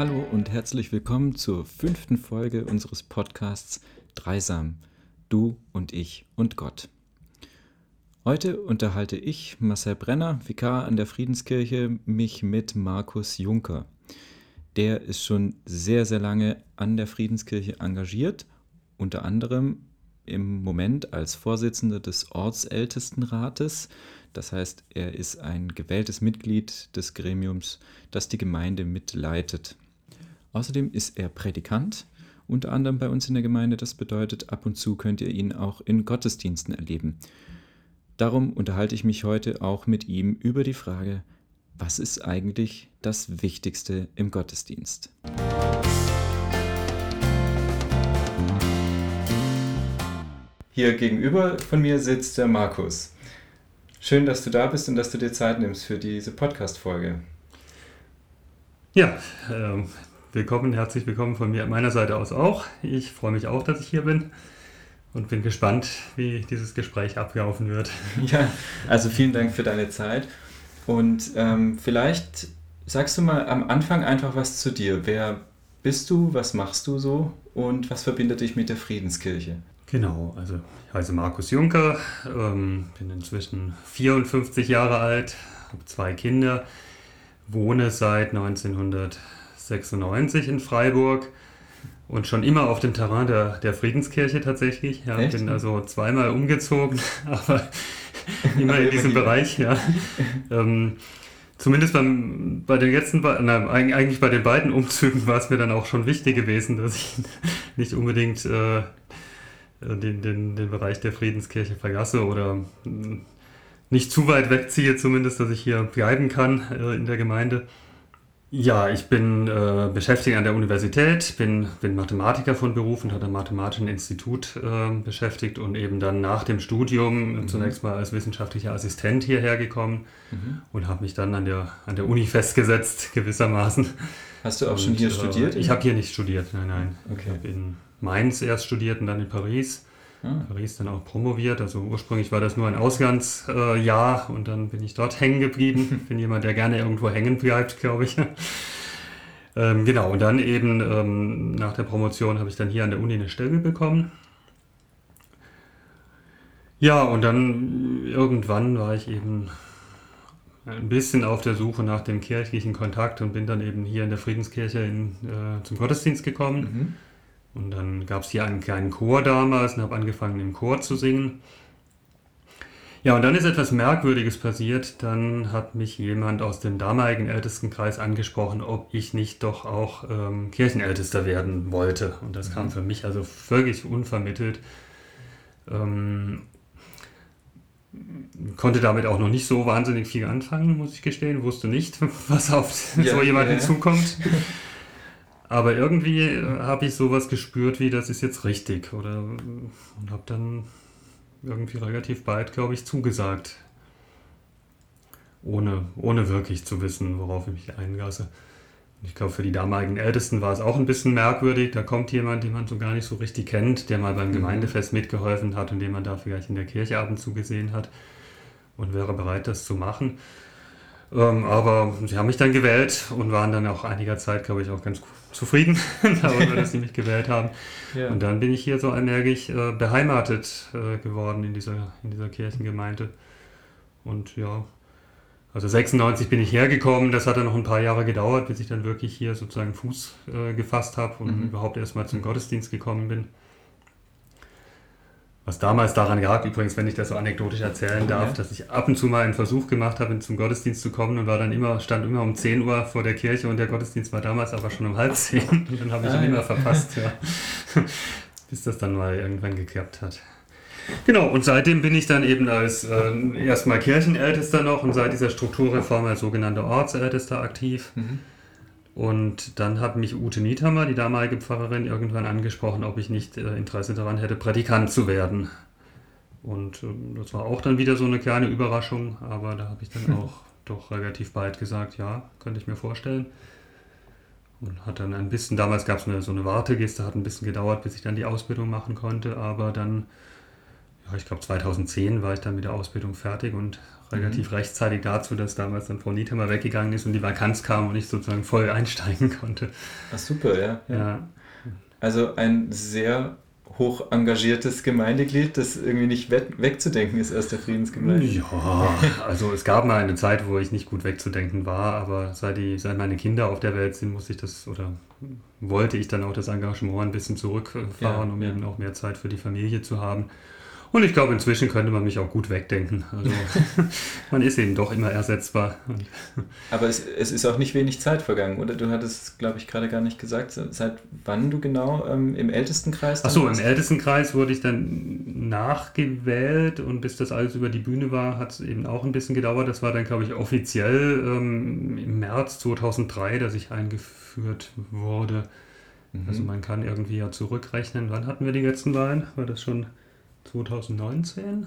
Hallo und herzlich willkommen zur fünften Folge unseres Podcasts Dreisam, du und ich und Gott. Heute unterhalte ich, Marcel Brenner, Vikar an der Friedenskirche, mich mit Markus Juncker. Der ist schon sehr, sehr lange an der Friedenskirche engagiert, unter anderem im Moment als Vorsitzender des Ortsältestenrates. Das heißt, er ist ein gewähltes Mitglied des Gremiums, das die Gemeinde mitleitet. Außerdem ist er Prädikant, unter anderem bei uns in der Gemeinde. Das bedeutet, ab und zu könnt ihr ihn auch in Gottesdiensten erleben. Darum unterhalte ich mich heute auch mit ihm über die Frage, was ist eigentlich das Wichtigste im Gottesdienst? Hier gegenüber von mir sitzt der Markus. Schön, dass du da bist und dass du dir Zeit nimmst für diese Podcast-Folge. Ja, äh, willkommen, herzlich willkommen von mir, meiner Seite aus auch. Ich freue mich auch, dass ich hier bin und bin gespannt, wie dieses Gespräch ablaufen wird. Ja, also vielen Dank für deine Zeit. Und ähm, vielleicht sagst du mal am Anfang einfach was zu dir. Wer bist du, was machst du so und was verbindet dich mit der Friedenskirche? Genau, also ich heiße Markus Juncker, ähm, bin inzwischen 54 Jahre alt, habe zwei Kinder, wohne seit 1996 in Freiburg und schon immer auf dem Terrain der, der Friedenskirche tatsächlich. Ja, Echt? bin also zweimal umgezogen, aber immer in diesem Bereich. Ja. Ähm, zumindest beim, bei den letzten, na, eigentlich bei den beiden Umzügen war es mir dann auch schon wichtig gewesen, dass ich nicht unbedingt äh, den, den, den Bereich der Friedenskirche verlasse oder hm, nicht zu weit wegziehe, zumindest, dass ich hier bleiben kann äh, in der Gemeinde. Ja, ich bin äh, beschäftigt an der Universität, bin, bin Mathematiker von Beruf und hatte am Mathematischen Institut äh, beschäftigt und eben dann nach dem Studium mhm. zunächst mal als wissenschaftlicher Assistent hierher gekommen mhm. und habe mich dann an der, an der Uni festgesetzt, gewissermaßen. Hast du auch und, schon hier äh, studiert? Ich habe hier nicht studiert, nein, nein. Okay. Ich habe in Mainz erst studiert und dann in Paris. Ah. Paris dann auch promoviert. Also ursprünglich war das nur ein Auslandsjahr äh, und dann bin ich dort hängen geblieben. bin jemand, der gerne irgendwo hängen bleibt, glaube ich. ähm, genau, und dann eben ähm, nach der Promotion habe ich dann hier an der Uni eine Stelle bekommen. Ja, und dann irgendwann war ich eben ein bisschen auf der Suche nach dem kirchlichen Kontakt und bin dann eben hier in der Friedenskirche in, äh, zum Gottesdienst gekommen. Mhm und dann gab es hier einen kleinen Chor damals und habe angefangen im Chor zu singen. Ja, und dann ist etwas Merkwürdiges passiert. Dann hat mich jemand aus dem damaligen Ältestenkreis angesprochen, ob ich nicht doch auch ähm, Kirchenältester werden wollte. Und das mhm. kam für mich also völlig unvermittelt. Ähm, konnte damit auch noch nicht so wahnsinnig viel anfangen, muss ich gestehen. Wusste nicht, was auf ja, so jemanden ja. zukommt. Aber irgendwie äh, habe ich sowas gespürt, wie das ist jetzt richtig. Oder und habe dann irgendwie relativ bald, glaube ich, zugesagt. Ohne, ohne wirklich zu wissen, worauf ich mich einlasse. Ich glaube, für die damaligen Ältesten war es auch ein bisschen merkwürdig. Da kommt jemand, den man so gar nicht so richtig kennt, der mal beim mhm. Gemeindefest mitgeholfen hat und den man da vielleicht in der Kirche ab und zu gesehen hat und wäre bereit, das zu machen. Ähm, aber sie haben mich dann gewählt und waren dann auch einiger Zeit, glaube ich, auch ganz zufrieden darüber, dass sie mich gewählt haben. Ja. Und dann bin ich hier so energisch äh, beheimatet äh, geworden in dieser, in dieser Kirchengemeinde. Und ja, also 96 bin ich hergekommen. Das hat dann noch ein paar Jahre gedauert, bis ich dann wirklich hier sozusagen Fuß äh, gefasst habe und mhm. überhaupt erstmal zum Gottesdienst gekommen bin. Was damals daran gab, übrigens, wenn ich das so anekdotisch erzählen darf, dass ich ab und zu mal einen Versuch gemacht habe, zum Gottesdienst zu kommen und war dann immer, stand immer um 10 Uhr vor der Kirche und der Gottesdienst war damals aber schon um halb zehn und dann habe ich ah, ihn immer verpasst, ja. bis das dann mal irgendwann geklappt hat. Genau, und seitdem bin ich dann eben als äh, erstmal Kirchenältester noch und seit dieser Strukturreform als sogenannter Ortsältester aktiv. Mhm. Und dann hat mich Ute Niethammer, die damalige Pfarrerin, irgendwann angesprochen, ob ich nicht äh, Interesse daran hätte, Prädikant zu werden. Und äh, das war auch dann wieder so eine kleine Überraschung, aber da habe ich dann auch doch relativ bald gesagt, ja, könnte ich mir vorstellen. Und hat dann ein bisschen, damals gab es so eine Wartegeste, hat ein bisschen gedauert, bis ich dann die Ausbildung machen konnte, aber dann ich glaube 2010 war ich dann mit der Ausbildung fertig und relativ mhm. rechtzeitig dazu, dass damals dann Frau Niethammer weggegangen ist und die Vakanz kam und ich sozusagen voll einsteigen konnte. Ach super, ja. ja. Also ein sehr hoch engagiertes Gemeindeglied, das irgendwie nicht weg, wegzudenken ist aus der Friedensgemeinde. Ja, also es gab mal eine Zeit, wo ich nicht gut wegzudenken war, aber seit, die, seit meine Kinder auf der Welt sind, muss ich das oder wollte ich dann auch das Engagement ein bisschen zurückfahren, ja, um ja. eben auch mehr Zeit für die Familie zu haben. Und ich glaube, inzwischen könnte man mich auch gut wegdenken. Also man ist eben doch immer ersetzbar. Aber es, es, ist auch nicht wenig Zeit vergangen, oder? Du hattest, glaube ich, gerade gar nicht gesagt, seit wann du genau ähm, im Ältestenkreis Achso, im Ältestenkreis wurde ich dann nachgewählt und bis das alles über die Bühne war, hat es eben auch ein bisschen gedauert. Das war dann, glaube ich, offiziell ähm, im März 2003, dass ich eingeführt wurde. Mhm. Also man kann irgendwie ja zurückrechnen. Wann hatten wir die letzten Wahlen? War das schon 2019?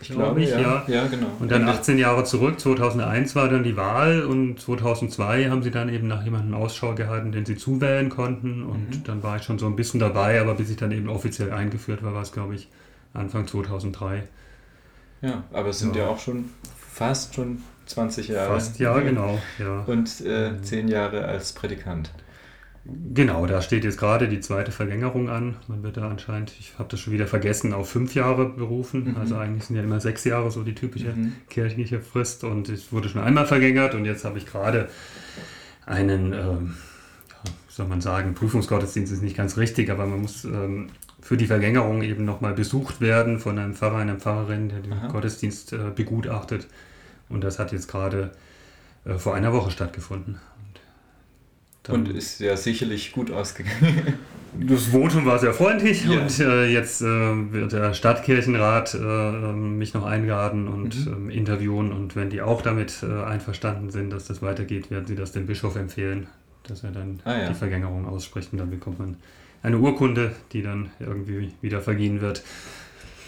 Ich glaube ich, ja. ja. ja. genau. Und dann 18 Jahre zurück, 2001 war dann die Wahl und 2002 haben sie dann eben nach jemandem Ausschau gehalten, den sie zuwählen konnten und mhm. dann war ich schon so ein bisschen dabei, aber bis ich dann eben offiziell eingeführt war, war es glaube ich Anfang 2003. Ja, aber es sind ja, ja auch schon fast schon 20 Jahre. Fast, ja, genau. Ja. Und äh, 10 Jahre als Prädikant. Genau, da steht jetzt gerade die zweite Verlängerung an. Man wird da anscheinend, ich habe das schon wieder vergessen, auf fünf Jahre berufen. Mhm. Also eigentlich sind ja immer sechs Jahre so die typische mhm. kirchliche Frist. Und es wurde schon einmal verlängert und jetzt habe ich gerade einen, ähm, wie soll man sagen, Prüfungsgottesdienst ist nicht ganz richtig, aber man muss ähm, für die Verlängerung eben nochmal besucht werden von einem Pfarrer, einer Pfarrerin, der den Aha. Gottesdienst äh, begutachtet. Und das hat jetzt gerade äh, vor einer Woche stattgefunden. Dann und ist ja sicherlich gut ausgegangen. Das Votum war sehr freundlich ja. und äh, jetzt äh, wird der Stadtkirchenrat äh, mich noch einladen und mhm. Ähm, interviewen und wenn die auch damit äh, einverstanden sind, dass das weitergeht, werden sie das dem Bischof empfehlen, dass er dann ah, ja. die Verlängerung ausspricht und dann bekommt man eine Urkunde, die dann irgendwie wieder vergehen wird.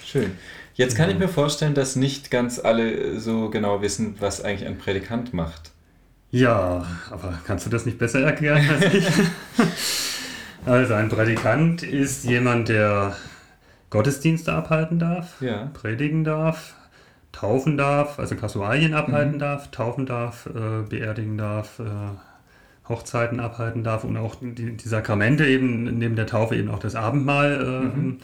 Schön. Jetzt kann ja. ich mir vorstellen, dass nicht ganz alle so genau wissen, was eigentlich ein Prädikant macht. Ja, aber kannst du das nicht besser erklären als ich? also ein Prädikant ist jemand, der Gottesdienste abhalten darf, ja. predigen darf, taufen darf, also Kasualien abhalten mhm. darf, taufen darf, äh, beerdigen darf, äh, Hochzeiten abhalten darf und auch die, die, Sakramente eben neben der Taufe eben auch das Abendmahl äh, mhm.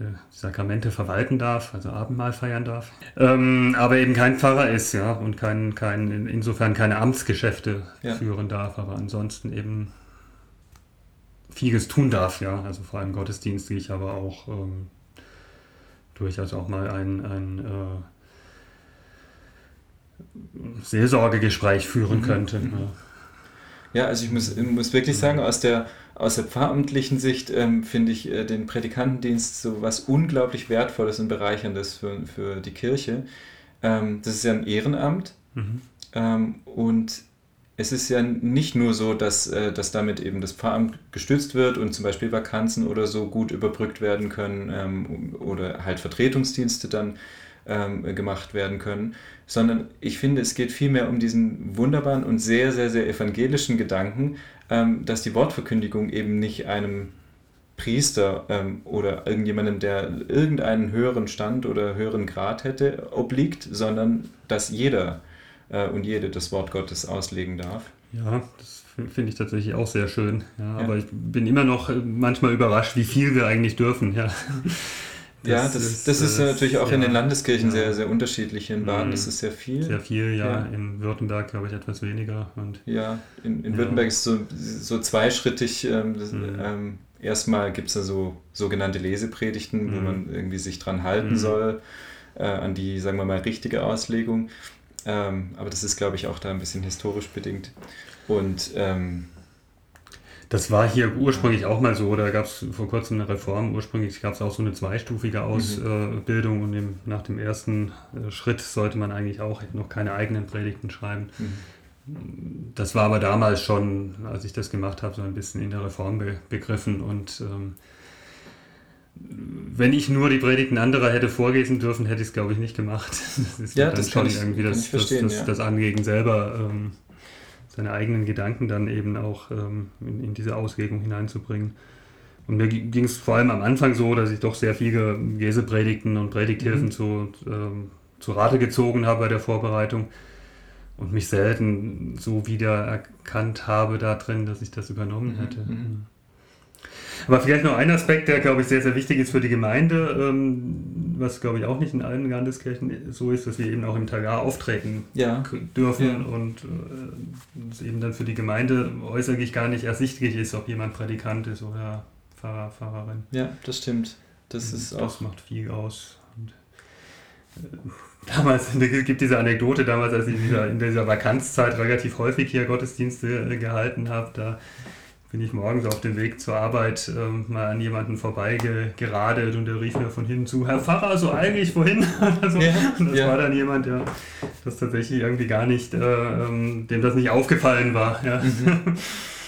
Äh, Sakramente verwalten darf, also Abendmahl feiern darf, ähm, aber eben kein Pfarrer ist, ja, und kein, kein, insofern keine Amtsgeschäfte ja. führen darf, aber ansonsten eben vieles tun darf, ja, also vor allem gottesdienstlich, aber auch ähm, durchaus auch mal ein, ein äh, Seelsorgegespräch führen mhm. könnte. Mhm. Ja. Ja. also ich muss, muss wirklich sagen, aus der aus der pfarramtlichen Sicht ähm, finde ich äh, den Prädikantendienst so was unglaublich Wertvolles und Bereicherndes für, für die Kirche. Ähm, das ist ja ein Ehrenamt mhm. ähm, und es ist ja nicht nur so, dass, äh, dass damit eben das Pfarramt gestützt wird und zum Beispiel Vakanzen oder so gut überbrückt werden können ähm, oder halt Vertretungsdienste dann ähm, gemacht werden können, sondern ich finde, es geht vielmehr um diesen wunderbaren und sehr, sehr, sehr evangelischen Gedanken, ähm, dass die Wortverkündigung eben nicht einem Priester ähm, oder irgendjemandem, der irgendeinen höheren Stand oder höheren Grad hätte, obliegt, sondern dass jeder äh, und jede das Wort Gottes auslegen darf. Ja, das finde ich tatsächlich auch sehr schön. Ja, ja. Aber ich bin immer noch äh, manchmal überrascht, wie viel wir eigentlich dürfen. Ja. Das ja, das, ist, das ist äh, natürlich auch ja, in den Landeskirchen ja. sehr, sehr unterschiedlich. In Baden mhm. ist es sehr viel. Sehr viel, ja. ja. In Württemberg, glaube ich, etwas weniger. Und ja, in, in Württemberg ist es so, so zweischrittig. Ähm, das, mhm. ähm, erstmal gibt es da so sogenannte Lesepredigten, mhm. wo man irgendwie sich dran halten mhm. soll, äh, an die, sagen wir mal, richtige Auslegung. Ähm, aber das ist, glaube ich, auch da ein bisschen historisch bedingt. Und ähm, das war hier ursprünglich auch mal so, da gab es vor kurzem eine Reform. Ursprünglich gab es auch so eine zweistufige mhm. Ausbildung mhm. und dem, nach dem ersten äh, Schritt sollte man eigentlich auch noch keine eigenen Predigten schreiben. Mhm. Das war aber damals schon, als ich das gemacht habe, so ein bisschen in der Reform be begriffen und ähm, wenn ich nur die Predigten anderer hätte vorlesen dürfen, hätte ich es, glaube ich, nicht gemacht. Das ist ja, das schon ich, irgendwie das, das, das, ja. das, Anliegen selber. Ähm, seine eigenen Gedanken dann eben auch ähm, in, in, diese Auslegung hineinzubringen. Und mir ging es vor allem am Anfang so, dass ich doch sehr viele Lesepredigten und Predigthilfen mhm. zu, ähm, zu Rate gezogen habe bei der Vorbereitung und mich selten so wiedererkannt habe da drin, dass ich das übernommen mhm. hätte. Mhm. Aber vielleicht noch ein Aspekt, der, glaube ich, sehr, sehr wichtig ist für die Gemeinde, ähm, was, glaube ich, auch nicht in allen Landeskirchen so ist, dass wir eben auch im Tagar auftreten ja. dürfen ja. und äh, es eben dann für die Gemeinde äußerlich gar nicht ersichtlich ist, ob jemand Prädikant ist oder Pfarrer, Pfarrerin. Ja, das stimmt. Das, ist das auch macht viel aus. Und, äh, damals, es gibt diese Anekdote, damals, als ich in dieser, in dieser Vakanzzeit relativ häufig hier Gottesdienste äh, gehalten habe, da bin ich morgens auf dem Weg zur Arbeit äh, mal an jemanden vorbeigeradet und der rief mir von hinten zu, Herr Pfarrer, so eigentlich wohin? so. ja, und das ja. war dann jemand, der das tatsächlich irgendwie gar nicht, äh, ähm, dem das nicht aufgefallen war. Ja. Mhm.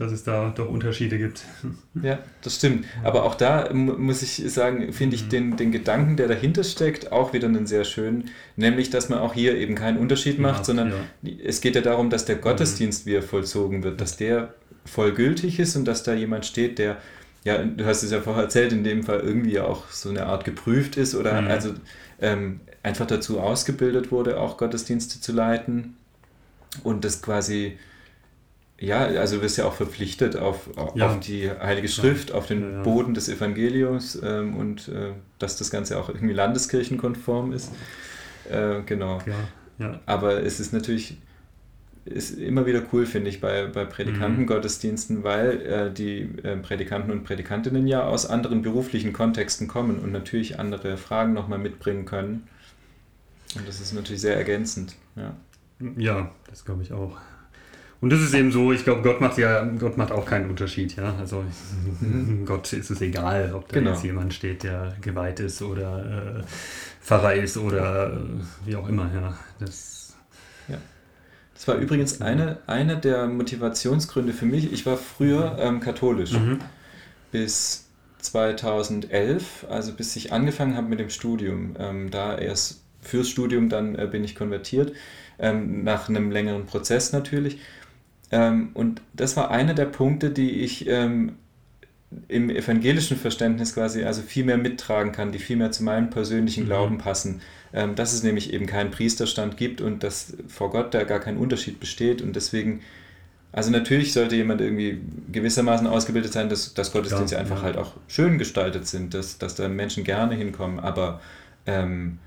dass es da doch Unterschiede gibt. Ja, das stimmt. Aber auch da muss ich sagen, finde ich mhm. den, den Gedanken, der dahinter steckt, auch wieder einen sehr schönen, nämlich, dass man auch hier eben keinen Unterschied macht, ja, sondern ja. es geht ja darum, dass der Gottesdienst, wie er vollzogen wird, dass der vollgültig ist und dass da jemand steht, der, ja, du hast es ja vorher erzählt, in dem Fall irgendwie auch so eine Art geprüft ist oder mhm. also ähm, einfach dazu ausgebildet wurde, auch Gottesdienste zu leiten und das quasi, ja, also du wirst ja auch verpflichtet auf, ja. auf die Heilige Schrift, ja. auf den ja, Boden des Evangeliums ähm, und äh, dass das Ganze auch irgendwie landeskirchenkonform ist. Äh, genau. Aber es ist natürlich ist immer wieder cool, finde ich, bei, bei Predikantengottesdiensten, mhm. weil äh, die äh, Predikanten und Predikantinnen ja aus anderen beruflichen Kontexten kommen und natürlich andere Fragen nochmal mitbringen können. Und das ist natürlich sehr ergänzend. Ja, ja das glaube ich auch. Und das ist eben so, ich glaube, Gott macht ja, Gott macht auch keinen Unterschied, ja. Also mhm. Gott ist es egal, ob da genau. jetzt jemand steht, der geweiht ist oder äh, Pfarrer ist oder äh, wie auch immer, ja. Das das war übrigens eine, eine der Motivationsgründe für mich. Ich war früher ähm, katholisch mhm. bis 2011, also bis ich angefangen habe mit dem Studium. Ähm, da erst fürs Studium, dann äh, bin ich konvertiert, ähm, nach einem längeren Prozess natürlich. Ähm, und das war einer der Punkte, die ich ähm, im evangelischen Verständnis quasi also viel mehr mittragen kann, die viel mehr zu meinem persönlichen mhm. Glauben passen ähm, dass es nämlich eben keinen Priesterstand gibt und dass vor Gott da gar kein Unterschied besteht und deswegen, also natürlich sollte jemand irgendwie gewissermaßen ausgebildet sein, dass, dass Gottesdienste ja, einfach ja. halt auch schön gestaltet sind, dass, dass da Menschen gerne hinkommen, aber ähm,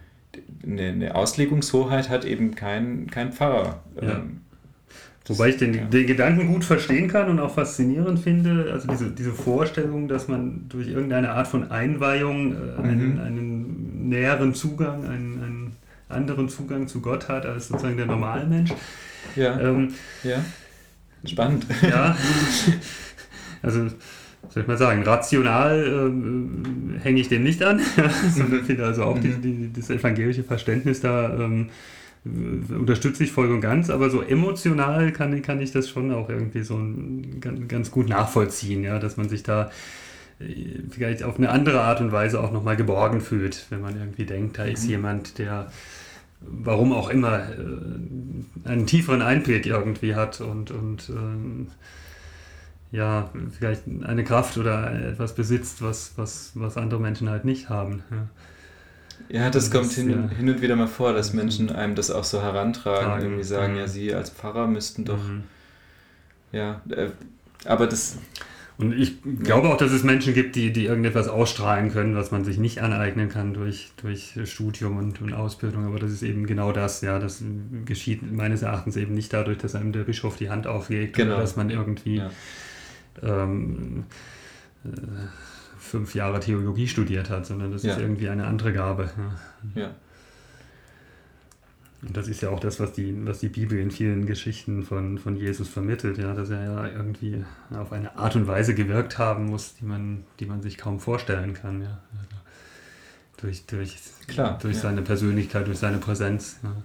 eine, eine, Auslegungshoheit hat eben kein, kein Pfarrer. Ja. Ähm, Wobei ich den, ja. den Gedanken gut verstehen kann und auch faszinierend finde, also diese, diese Vorstellung, dass man durch irgendeine Art von Einweihung äh, einen, mhm. einen näheren Zugang, einen, einen, anderen Zugang zu Gott hat als sozusagen der Normalmensch. Ja. Ähm, ja. Spannend. Ja. Also soll ich mal sagen, rational äh, hänge ich dem nicht an, sondern finde also auch mhm. die, die, das evangelische Verständnis da ähm, unterstütze ich voll und ganz, aber so emotional kann, kann ich das schon auch irgendwie so ganz, ganz gut nachvollziehen, ja, dass man sich da äh, vielleicht auf eine andere Art und Weise auch nochmal geborgen fühlt, wenn man irgendwie denkt, da ist mhm. jemand, der warum auch immer äh, einen tieferen Einblick irgendwie hat und, und ähm, ja, vielleicht eine Kraft oder etwas besitzt, was, was, was andere Menschen halt nicht haben. Ja. Ja, das, das kommt ist, hin, ja. hin, und wieder mal vor, dass Menschen einem das auch so herantragen, Tragen. irgendwie sagen, mhm. ja, sie als Pfarrer müssten doch, mhm. ja, äh, aber das... Und ich glaube auch, dass es Menschen gibt, die, die irgendetwas ausstrahlen können, was man sich nicht aneignen kann durch, durch Studium und, und Ausbildung. Aber das ist eben genau das, ja. Das geschieht meines Erachtens eben nicht dadurch, dass einem der Bischof die Hand auflegt genau. oder dass man irgendwie ja. ähm, äh, fünf Jahre Theologie studiert hat, sondern das ja. ist irgendwie eine andere Gabe. Ja. Und das ist ja auch das, was die, was die Bibel in vielen Geschichten von, von Jesus vermittelt, ja, dass er ja irgendwie auf eine Art und Weise gewirkt haben muss, die man, die man sich kaum vorstellen kann. Ja. Also durch durch, Klar, durch ja. seine Persönlichkeit, durch seine Präsenz. Ja.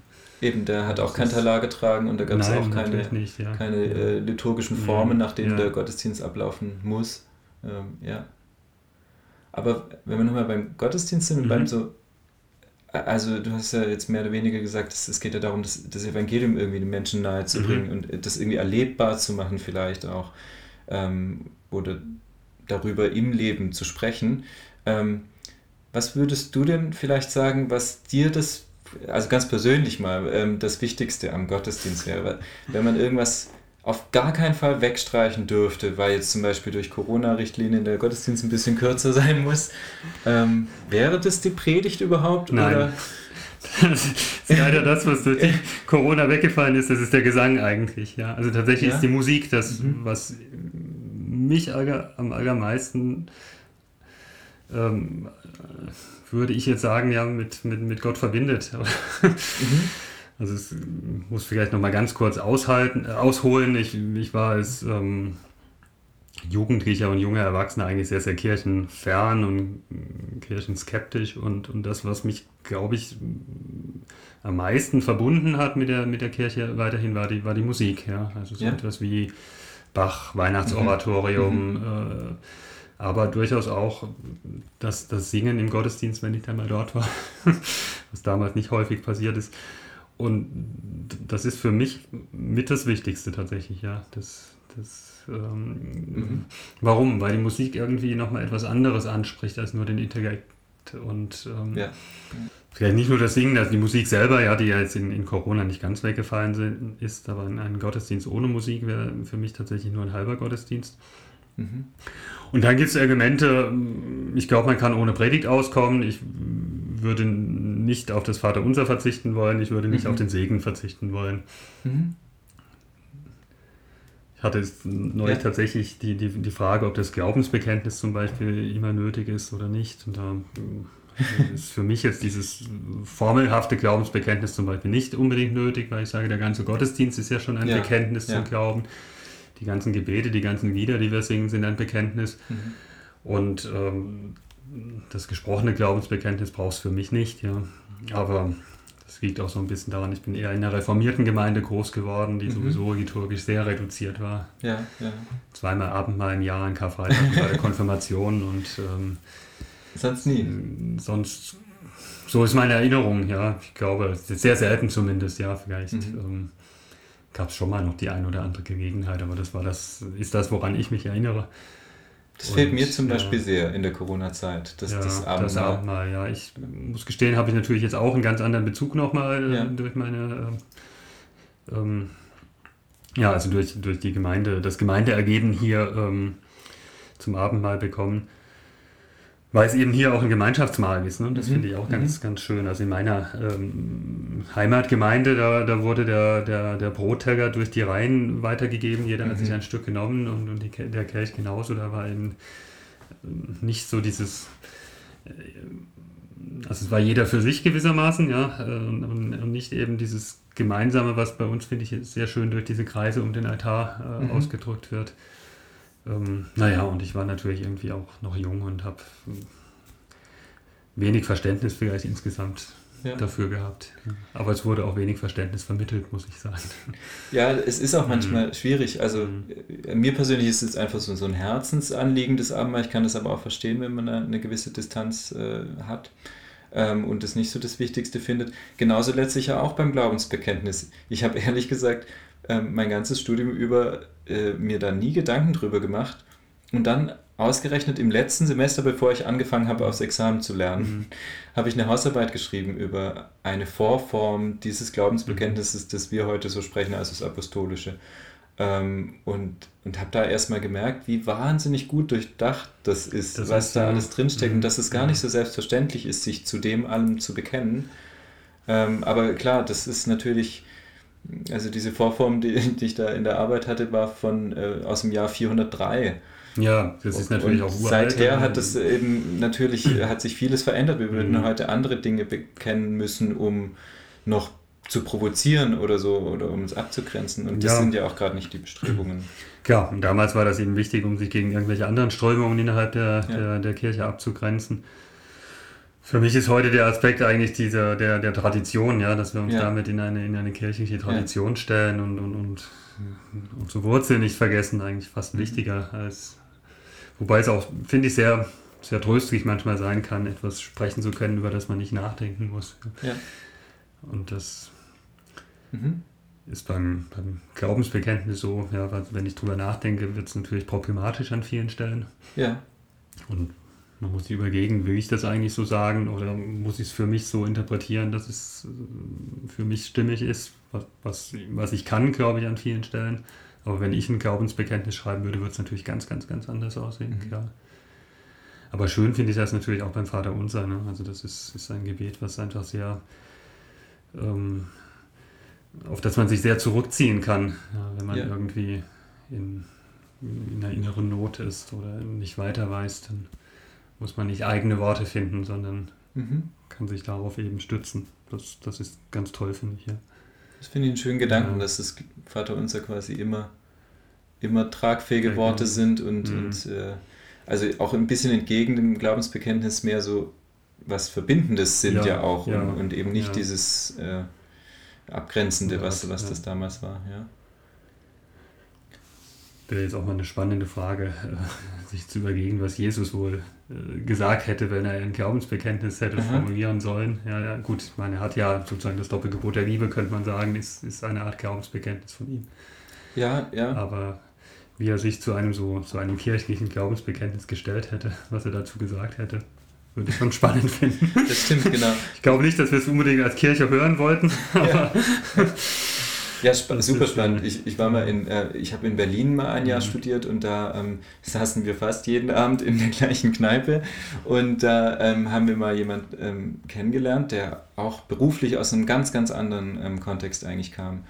Eben, der hat auch kein Talar getragen und da gab es auch keine, nicht, ja. keine äh, liturgischen Formen, nach denen der Gottesdienst ablaufen muss. Ähm, ja. Aber wenn wir nochmal beim Gottesdienst sind und mhm. beim so, also du hast ja jetzt mehr oder weniger gesagt, es geht ja darum, das, das Evangelium irgendwie den Menschen nahe zu mhm. bringen mhm. und das irgendwie erlebbar zu machen vielleicht auch. Ähm, oder darüber im Leben zu sprechen. Ähm, was würdest du denn vielleicht sagen, was dir das, also ganz persönlich mal, ähm, das Wichtigste am Gottesdienst wäre? Wenn man irgendwas auf gar keinen Fall wegstreichen dürfte, weil jetzt zum Beispiel durch Corona-Richtlinien der Gottesdienst ein bisschen kürzer sein muss. Ähm, wäre das die Predigt überhaupt? Nein. Oder? Das ist leider das, was durch Corona weggefallen ist, das ist der Gesang eigentlich. Ja. Also tatsächlich ja? ist die Musik das, mhm. was mich am allermeisten, ähm, würde ich jetzt sagen, ja, mit, mit, mit Gott verbindet. mhm. Also es muss vielleicht noch mal ganz kurz aushalten, äh, ausholen. Ich, ich war als ähm, Jugendlicher und junger Erwachsener eigentlich sehr, sehr kirchenfern und äh, kirchenskeptisch. Und, und das, was mich, glaube ich, am meisten verbunden hat mit der, mit der Kirche weiterhin, war die, war die Musik. Ja? Also so ja. etwas wie Bach, Weihnachtsoratorium, mhm. äh, aber durchaus auch das, das Singen im Gottesdienst, wenn ich dann mal dort war, was damals nicht häufig passiert ist. Und das ist für mich mit das Wichtigste tatsächlich, ja. Das, das, ähm, mhm. Warum? Weil die Musik irgendwie nochmal etwas anderes anspricht als nur den Intellekt. Und ähm, ja. vielleicht nicht nur das Singen, also die Musik selber, ja, die ja jetzt in, in Corona nicht ganz weggefallen sind, ist, aber ein Gottesdienst ohne Musik wäre für mich tatsächlich nur ein halber Gottesdienst. Mhm. Und dann gibt es Elemente, ich glaube, man kann ohne Predigt auskommen. Ich würde nicht auf das Vaterunser verzichten wollen, ich würde nicht mhm. auf den Segen verzichten wollen. Mhm. Ich hatte neulich ja. tatsächlich die, die, die Frage, ob das Glaubensbekenntnis zum Beispiel immer nötig ist oder nicht. Und da äh, ist für mich jetzt dieses formelhafte Glaubensbekenntnis zum Beispiel nicht unbedingt nötig, weil ich sage, der ganze Gottesdienst ist ja schon ein ja. Bekenntnis ja. zum Glauben. Die ganzen Gebete, die ganzen Lieder, die wir singen, sind ein Bekenntnis. Mhm. Und ähm, das gesprochene Glaubensbekenntnis brauchst du für mich nicht, ja. Aber das liegt auch so ein bisschen daran, ich bin eher in einer reformierten Gemeinde groß geworden, die mhm. sowieso liturgisch sehr reduziert war. Ja, ja. Zweimal Abendmahl im Jahr, ein Karfreitag bei der Konfirmation und ähm, sonst nie. Sonst, so ist meine Erinnerung, ja. Ich glaube, sehr selten zumindest, ja, vielleicht. Mhm. Ähm, Gab es schon mal noch die ein oder andere Gelegenheit, aber das war das, ist das, woran ich mich erinnere. Das fehlt mir zum Beispiel sehr in der Corona-Zeit. Das, ja, das Abendmahl. Das Abendmahl, ja. Ich muss gestehen, habe ich natürlich jetzt auch einen ganz anderen Bezug nochmal äh, ja. durch meine, äh, ähm, ja, also durch, durch die Gemeinde, das Gemeindeergeben hier ähm, zum Abendmahl bekommen. Weil es eben hier auch ein Gemeinschaftsmahl ist. Ne? Das mhm. finde ich auch ganz, mhm. ganz schön. Also in meiner ähm, Heimatgemeinde, da, da wurde der, der, der Brotteller durch die Reihen weitergegeben. Jeder mhm. hat sich mhm. ein Stück genommen und, und die, der Kelch genauso. Da war eben ähm, nicht so dieses. Äh, also es war jeder für sich gewissermaßen, ja, und, und, nicht eben dieses Gemeinsame, was bei uns, finde ich, sehr schön durch diese Kreise um den Altar äh, mhm. ausgedrückt wird. Ähm, naja, und ich war natürlich irgendwie auch noch jung und habe wenig Verständnis vielleicht insgesamt ja. dafür gehabt. Aber es wurde auch wenig Verständnis vermittelt, muss ich sagen. Ja, es ist auch manchmal mhm. schwierig. Also mhm. mir persönlich ist es einfach so, so ein Herzensanliegen des Abendmahl. Ich kann das aber auch verstehen, wenn man eine gewisse Distanz äh, hat ähm, und es nicht so das Wichtigste findet. Genauso letztlich ja auch beim Glaubensbekenntnis. Ich habe ehrlich gesagt ähm, mein ganzes Studium über äh, mir da nie Gedanken drüber gemacht. Und dann ausgerechnet im letzten Semester, bevor ich angefangen habe, aufs Examen zu lernen, mhm. habe ich eine Hausarbeit geschrieben über eine Vorform dieses Glaubensbekenntnisses, mhm. das wir heute so sprechen, also das Apostolische. Ähm, und und habe da erstmal gemerkt, wie wahnsinnig gut durchdacht das ist, das was ist, da ja. alles drinsteckt mhm. und dass es gar nicht so selbstverständlich ist, sich zu dem allem zu bekennen. Ähm, aber klar, das ist natürlich also diese Vorform, die, die ich da in der Arbeit hatte, war von äh, aus dem Jahr 403. Ja, das ist natürlich auch uralt. Seither hat das eben natürlich hat sich vieles verändert. Wir würden mhm. heute andere Dinge bekennen müssen, um noch zu provozieren oder so oder um es abzugrenzen. Und das ja. sind ja auch gerade nicht die Bestrebungen. Klar, und damals war das eben wichtig, um sich gegen irgendwelche anderen Strömungen innerhalb der, ja. der, der Kirche abzugrenzen. Für mich ist heute der Aspekt eigentlich dieser, der, der Tradition, ja, dass wir uns ja. damit in eine, in eine kirchliche Tradition ja. stellen und, und, und unsere Wurzeln nicht vergessen, eigentlich fast mhm. wichtiger als, wobei es auch, finde ich, sehr, sehr tröstlich manchmal sein kann, etwas sprechen zu können, über das man nicht nachdenken muss. Ja. Und das, mhm. ist beim, beim Glaubensbekenntnis so, ja, wenn ich drüber nachdenke, wird es natürlich problematisch an vielen Stellen. Ja. Und man muss sich überlegen, will ich das eigentlich so sagen oder muss ich es für mich so interpretieren, dass es äh, für mich stimmig ist, was, was, was ich kann, glaube ich, an vielen Stellen. Aber wenn ich ein Glaubensbekenntnis schreiben würde, würde es natürlich ganz, ganz, ganz anders aussehen, mhm. klar. Aber schön finde ich das natürlich auch beim Vater Unser. Ne? Also das ist, ist ein Gebet, was einfach sehr, ähm, auf das man sich sehr zurückziehen kann, ja, wenn man ja. irgendwie in, in einer inneren Not ist oder nicht weiter weiß, dann muss man nicht eigene Worte finden, sondern mhm. kann sich darauf eben stützen. Das, das ist ganz toll, finde ich. Ja. Das finde ich einen schönen Gedanken, ja. dass das Vater unser quasi immer, immer tragfähige Worte sind und, mhm. und äh, also auch ein bisschen entgegen dem Glaubensbekenntnis mehr so was Verbindendes sind ja, ja auch und, und, eben nicht dieses äh, Abgrenzende, was, was das damals war. Ja wäre jetzt auch mal eine spannende Frage, äh, sich zu überlegen, was Jesus wohl äh, gesagt hätte, wenn er ein Glaubensbekenntnis hätte Aha. formulieren sollen. Ja, ja, gut, ich meine, er hat ja sozusagen das Doppelgebot der Liebe, könnte man sagen, ist, ist eine Art Glaubensbekenntnis von ihm. Ja, ja. Aber wie er sich zu einem so zu einem kirchlichen Glaubensbekenntnis gestellt hätte, was er dazu gesagt hätte, würde ich schon spannend finden. Das stimmt, genau. Ich glaube nicht, dass wir es unbedingt als Kirche hören wollten, aber ja. Ja, spa super spannend. Ich, ich war mal in, äh, ich habe in Berlin mal ein Jahr mhm. studiert und da ähm, saßen wir fast jeden Abend in der gleichen Kneipe und da ähm, haben wir mal jemanden ähm, kennengelernt, der auch beruflich aus einem ganz, ganz anderen ähm, Kontext eigentlich kam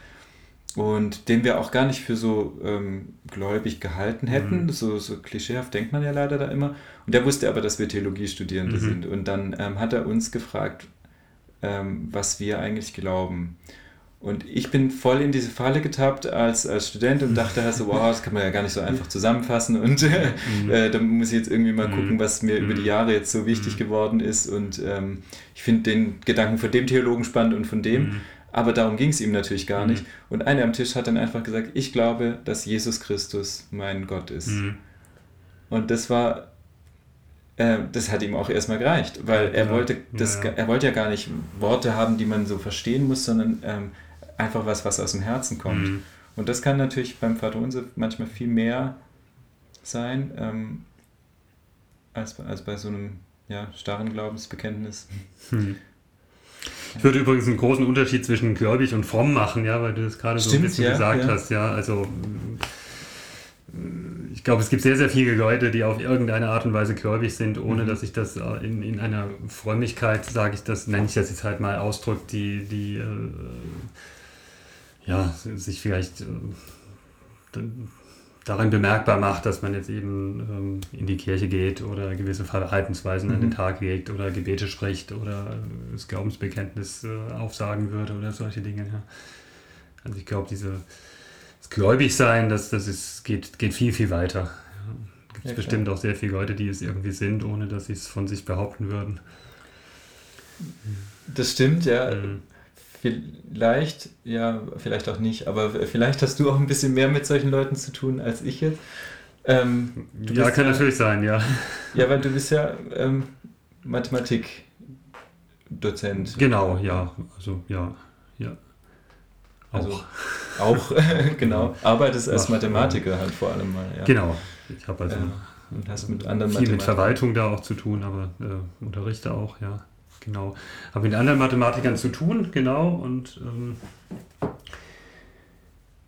und den wir auch gar nicht für so ähm, gläubig gehalten hätten. Mhm. So, so klischeehaft denkt man ja leider da immer. Und der wusste aber, dass wir Theologiestudierende mhm. sind. Und dann ähm, hat er uns gefragt, ähm, was wir eigentlich glauben. Und ich bin voll in diese Falle getappt als, als Student und dachte halt so, wow, das kann man ja gar nicht so einfach zusammenfassen. Und mhm. äh, da muss ich jetzt irgendwie mal gucken, mhm. was mir über die mhm. Jahre jetzt so wichtig geworden ist. Und ähm, ich finde den Gedanken von dem Theologen spannend und von dem. Aber darum ging es ihm natürlich gar nicht. Und einer am Tisch hat dann einfach gesagt, ich glaube, dass Jesus Christus mein Gott ist. Und das war äh, das hat ihm auch erstmal gereicht, weil er ja, wollte das, ja. er wollte ja gar nicht Worte haben, die man so verstehen muss, sondern ähm, einfach was, was aus dem Herzen kommt. Mhm. Und das kann natürlich beim Vater Unser manchmal viel mehr sein, ähm, als, als bei so einem ja, starren Glaubensbekenntnis. Mhm. Ich würde übrigens einen großen Unterschied zwischen gläubig und fromm machen, ja, weil du das gerade so ein bisschen ja, gesagt ja. hast, ja. Also ich glaube, es gibt sehr, sehr viele Leute, die auf irgendeine Art und Weise gläubig sind, ohne mhm. dass ich das äh, in, in einer Frömmigkeit, sage ich das, nenne ich das jetzt halt mal ausdrückt, die, die äh, ja, sich vielleicht äh, darin bemerkbar macht, dass man jetzt eben ähm, in die Kirche geht oder gewisse Verhaltensweisen mhm. an den mhm. Tag legt oder Gebete spricht oder das Glaubensbekenntnis äh, aufsagen würde oder solche Dinge. Ja. Also ich glaube, das Gläubigsein, das, das ist, geht, geht viel, viel weiter. Ja. Gibt es ja, bestimmt auch sehr viele Leute, die es irgendwie sind, ohne dass sie es von sich behaupten würden. Das stimmt, ja. Mhm. Vielleicht, ja, vielleicht auch nicht, aber vielleicht hast du auch ein bisschen mehr mit solchen Leuten zu tun als ich jetzt. Ähm, ja, kann ja, natürlich sein, ja. Ja, weil du bist ja ähm, Mathematik-Dozent. Genau, ja, also ja, ja. Also auch, auch genau, arbeitest als Mathematiker halt vor allem mal. Ja. Genau, ich habe also ja. und hast mit anderen viel mit Verwaltung da auch zu tun, aber äh, unterrichte auch, ja genau. Habe mit anderen Mathematikern zu tun, genau. Und ähm,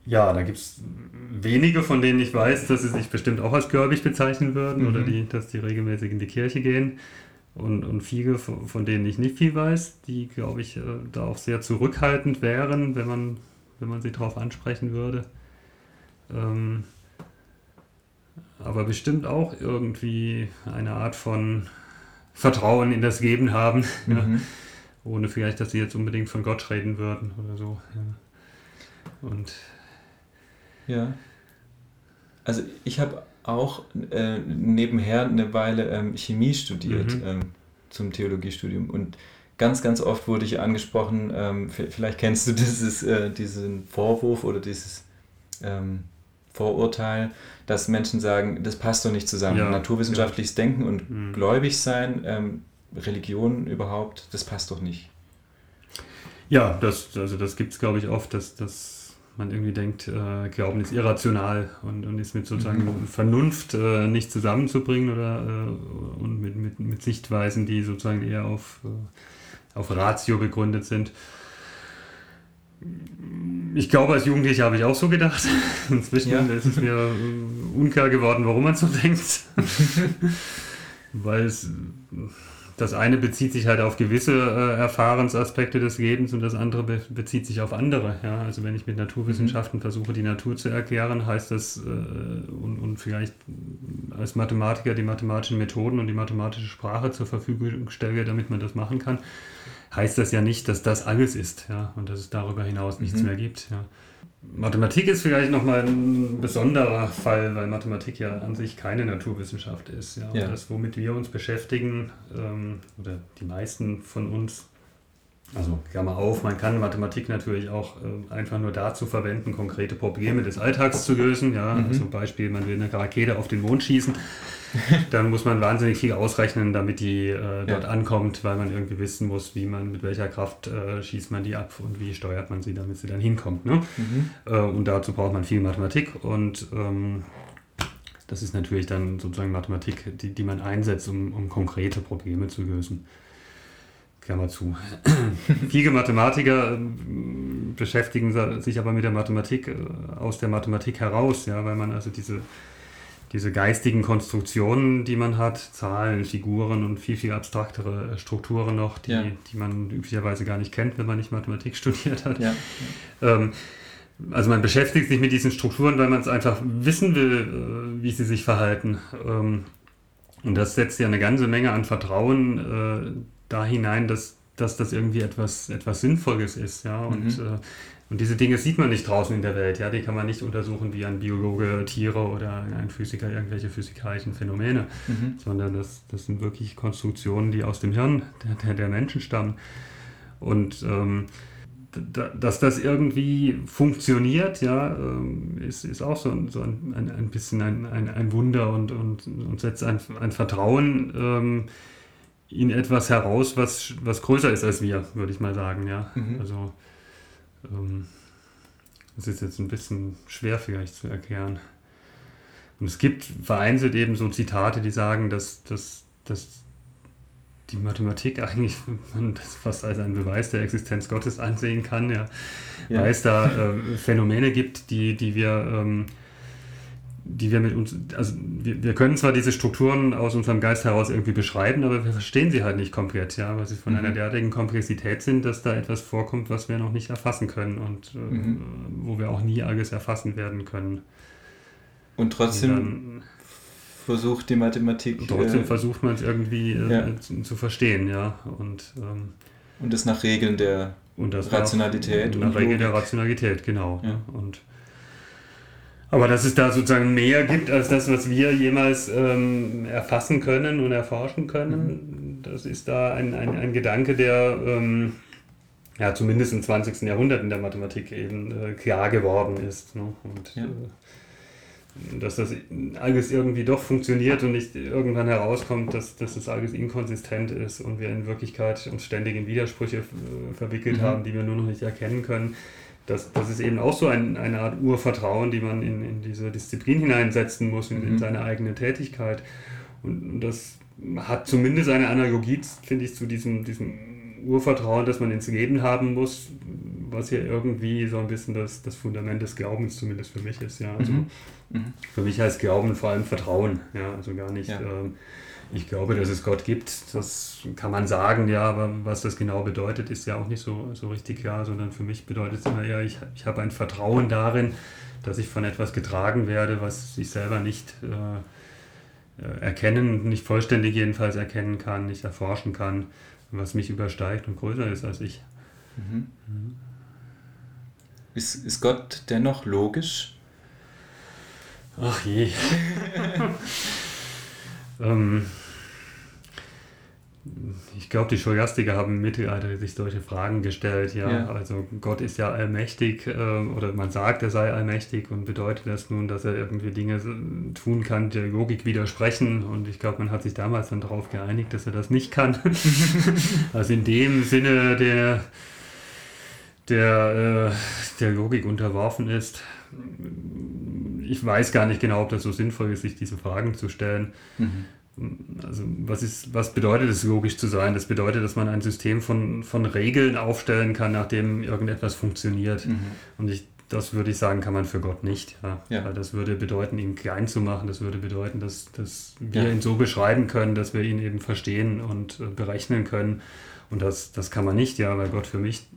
ja, da gibt es wenige, von denen ich weiß, dass sie sich bestimmt auch als gläubig bezeichnen würden mhm. oder die, dass die regelmäßig in die Kirche gehen. Und, und viele, von denen ich nicht viel weiß, die, glaube ich, äh, da auch sehr zurückhaltend wären, wenn man, wenn man sie darauf ansprechen würde. Ähm, aber bestimmt auch irgendwie eine Art von Vertrauen in das Geben haben. Mhm. Ja. Ohne vielleicht, dass sie jetzt unbedingt von Gott reden würden oder so. Ja. Und ja. Also ich habe auch äh, nebenher eine Weile ähm, Chemie studiert mhm. ähm, zum Theologiestudium und ganz, ganz oft wurde ich angesprochen, ähm, vielleicht kennst du dieses, äh, diesen Vorwurf oder dieses ähm, Vorurteil, dass Menschen sagen, das passt doch nicht zusammen. Ja, Naturwissenschaftliches ja. Denken und mhm. gläubig sein, ähm, Religion überhaupt, das passt doch nicht. Ja, das, also das gibt es, glaube ich, oft, dass, dass man irgendwie denkt, äh, Glauben ist irrational und, und ist mit sozusagen mhm. Vernunft äh, nicht zusammenzubringen oder äh, und mit, mit, mit Sichtweisen, die sozusagen eher auf, äh, auf Ratio begründet sind. Ich glaube, als Jugendlicher habe ich auch so gedacht. Inzwischen ja. ist es mir äh, unklar geworden, warum man so denkt. Weil es das eine bezieht sich halt auf gewisse äh, Erfahrensaspekte des Lebens und das andere be bezieht sich auf andere. Ja? Also wenn ich mit Naturwissenschaften mhm. versuche, die Natur zu erklären, heißt das, äh, und, und vielleicht als Mathematiker die mathematischen Methoden und die mathematische Sprache zur Verfügung stelle, damit man das machen kann, heißt das ja nicht, dass das alles ist ja? und dass es darüber hinaus nichts mhm. mehr gibt. Ja? Mathematik ist vielleicht nochmal ein besonderer Fall, weil Mathematik ja an sich keine Naturwissenschaft ist. Ja. ja. Das, womit wir uns beschäftigen, ähm, oder die meisten von uns, also Klammer auf, man kann Mathematik natürlich auch äh, einfach nur dazu verwenden, konkrete Probleme des Alltags zu lösen. Ja. Mhm. Zum Beispiel, man will eine Rakete auf den Mond schießen dann muss man wahnsinnig viel ausrechnen, damit die äh, dort ja. ankommt, weil man irgendwie wissen muss, wie man, mit welcher Kraft äh, schießt man die ab und wie steuert man sie, damit sie dann hinkommt. Ne? Mhm. Äh, und dazu braucht man viel Mathematik und ähm, das ist natürlich dann sozusagen Mathematik, die, die man einsetzt, um, um konkrete Probleme zu lösen. Klammer zu. Viele Mathematiker ähm, beschäftigen sich aber mit der Mathematik äh, aus der Mathematik heraus, ja, weil man also diese diese geistigen Konstruktionen, die man hat, Zahlen, Figuren und viel, viel abstraktere Strukturen noch, die, ja. die man üblicherweise gar nicht kennt, wenn man nicht Mathematik studiert hat. Ja. Ähm, also man beschäftigt sich mit diesen Strukturen, weil man es einfach wissen will, äh, wie sie sich verhalten. Ähm, und das setzt ja eine ganze Menge an Vertrauen äh, da hinein, dass, dass das irgendwie etwas, etwas Sinnvolles ist. Ja? Und mhm. äh, und diese Dinge sieht man nicht draußen in der Welt. Ja? Die kann man nicht untersuchen wie ein Biologe Tiere oder ein Physiker irgendwelche physikalischen Phänomene, mhm. sondern das, das sind wirklich Konstruktionen, die aus dem Hirn der, der Menschen stammen. Und ähm, dass das irgendwie funktioniert, ja, ähm, ist, ist auch so, so ein, ein, ein bisschen ein, ein, ein Wunder und, und, und setzt ein, ein Vertrauen ähm, in etwas heraus, was, was größer ist als wir, würde ich mal sagen. Ja. Mhm. Also ähm, das ist jetzt ein bisschen schwer vielleicht zu erklären. Und es gibt vereinzelt eben so Zitate, die sagen, dass, dass, dass die Mathematik eigentlich, man das fast als einen Beweis der Existenz Gottes ansehen kann, ja, ja. weil es da äh, Phänomene gibt, die, die wir ähm, die wir mit uns, also wir, wir können zwar diese Strukturen aus unserem Geist heraus irgendwie beschreiben, aber wir verstehen sie halt nicht komplett, ja, weil sie von mhm. einer derartigen Komplexität sind, dass da etwas vorkommt, was wir noch nicht erfassen können und äh, mhm. wo wir auch nie alles erfassen werden können. Und trotzdem und dann, versucht die Mathematik. Trotzdem äh, versucht man es irgendwie äh, ja. zu, zu, verstehen, ja. Und, ähm, und das nach Regeln der Rationalität. Nach, nach Regeln der Rationalität, genau. Ja. Und aber dass es da sozusagen mehr gibt als das, was wir jemals ähm, erfassen können und erforschen können, mhm. das ist da ein, ein, ein Gedanke, der ähm, ja zumindest im 20. Jahrhundert in der Mathematik eben äh, klar geworden ist. Ne? Und ja. äh, dass das alles irgendwie doch funktioniert und nicht irgendwann herauskommt, dass, dass das alles inkonsistent ist und wir in Wirklichkeit uns ständig in Widersprüche äh, verwickelt mhm. haben, die wir nur noch nicht erkennen können das, das ist eben auch so ein, eine Art Urvertrauen, die man in, in diese Disziplin hineinsetzen muss, in, in mhm. seine eigene Tätigkeit. Und, und das hat zumindest eine Analogie, finde ich, zu diesem, diesem Urvertrauen, das man ins Leben haben muss, was ja irgendwie so ein bisschen das, das Fundament des Glaubens zumindest für mich ist. Ja. Also mhm. Mhm. Für mich heißt Glauben vor allem Vertrauen, ja, also gar nicht. Ja. Ähm, ich glaube, dass es Gott gibt, das kann man sagen, ja, aber was das genau bedeutet, ist ja auch nicht so, so richtig klar, sondern für mich bedeutet es immer eher, ich, ich habe ein Vertrauen darin, dass ich von etwas getragen werde, was ich selber nicht äh, erkennen, nicht vollständig jedenfalls erkennen kann, nicht erforschen kann, was mich übersteigt und größer ist als ich. Mhm. Mhm. Ist, ist Gott dennoch logisch? Ach je. ähm, ich glaube, die Scholastiker haben im Mittelalter sich solche Fragen gestellt. Ja, ja. also Gott ist ja allmächtig äh, oder man sagt, er sei allmächtig und bedeutet das nun, dass er irgendwie Dinge tun kann, die der Logik widersprechen. Und ich glaube, man hat sich damals dann darauf geeinigt, dass er das nicht kann. also in dem Sinne der der, äh, der Logik unterworfen ist. Ich weiß gar nicht genau, ob das so sinnvoll ist, sich diese Fragen zu stellen. Mhm. Also was, ist, was bedeutet es, logisch zu sein? Das bedeutet, dass man ein System von, von Regeln aufstellen kann, nach dem irgendetwas funktioniert. Mhm. Und ich, das würde ich sagen, kann man für Gott nicht. Ja. ja. Weil das würde bedeuten, ihn klein zu machen. Das würde bedeuten, dass, dass wir ja. ihn so beschreiben können, dass wir ihn eben verstehen und äh, berechnen können. Und das, das kann man nicht, ja, weil Gott für mich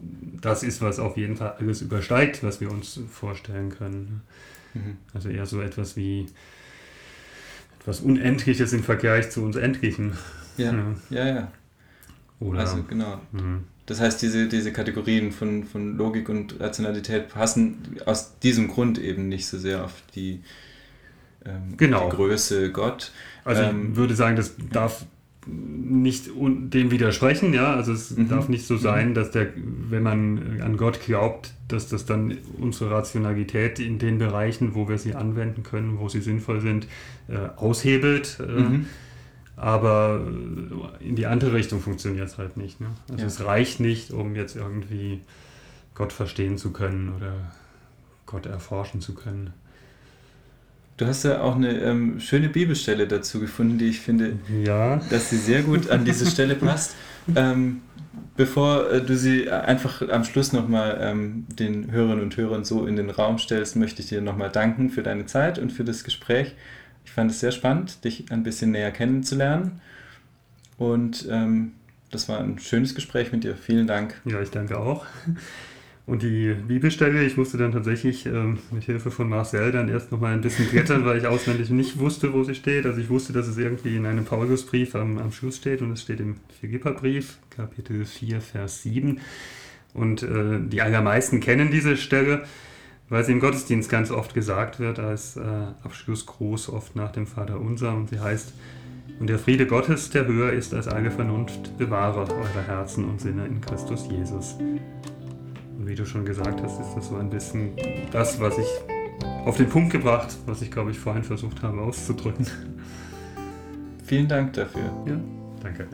das ist, was auf jeden Fall alles übersteigt, was wir uns vorstellen können. Mhm. Also eher so etwas wie etwas Unendliches im Vergleich zu uns Endlichen. Ja, ja, ja. ja. Oder, also genau. Mh. Das heißt, diese, diese Kategorien von, von Logik und Rationalität passen aus diesem Grund eben nicht so sehr auf die, ähm, genau. die Größe Gott. Also ähm, ich würde sagen, das darf nicht dem widersprechen, ja. Also es mhm. darf nicht so sein, mhm. dass der, wenn man an Gott glaubt, dass das dann unsere Rationalität in den Bereichen, wo wir sie anwenden können, wo sie sinnvoll sind, äh, aushebelt. Äh, mhm. Aber in die andere Richtung funktioniert es halt nicht. Ne? Also ja. es reicht nicht, um jetzt irgendwie Gott verstehen zu können oder Gott erforschen zu können. Du hast ja auch eine ähm, schöne Bibelstelle dazu gefunden, die ich finde, ja. dass sie sehr gut an diese Stelle passt. Ähm, bevor äh, du sie einfach am Schluss nochmal ähm, den Hörerinnen und Hörern so in den Raum stellst, möchte ich dir nochmal danken für deine Zeit und für das Gespräch. Ich fand es sehr spannend, dich ein bisschen näher kennenzulernen. Und ähm, das war ein schönes Gespräch mit dir. Vielen Dank. Ja, ich danke auch. Und die Bibelstelle, ich musste dann tatsächlich ähm, mit Hilfe von Marcel dann erst nochmal ein bisschen blättern, weil ich auswendig nicht wusste, wo sie steht. Also ich wusste, dass es irgendwie in einem Paulusbrief am, am Schluss steht und es steht im Philipperbrief, Kapitel 4, Vers 7. Und äh, die allermeisten kennen diese Stelle, weil sie im Gottesdienst ganz oft gesagt wird, als äh, Abschlussgruß oft nach dem Vater Unser. Und sie heißt, und der Friede Gottes, der höher ist als alle Vernunft, bewahre eure Herzen und Sinne in Christus Jesus. Und wie du schon gesagt hast, ist das so ein bisschen das, was ich auf den Punkt gebracht, was ich glaube ich vorhin versucht habe auszudrücken. Vielen Dank dafür. Ja, danke.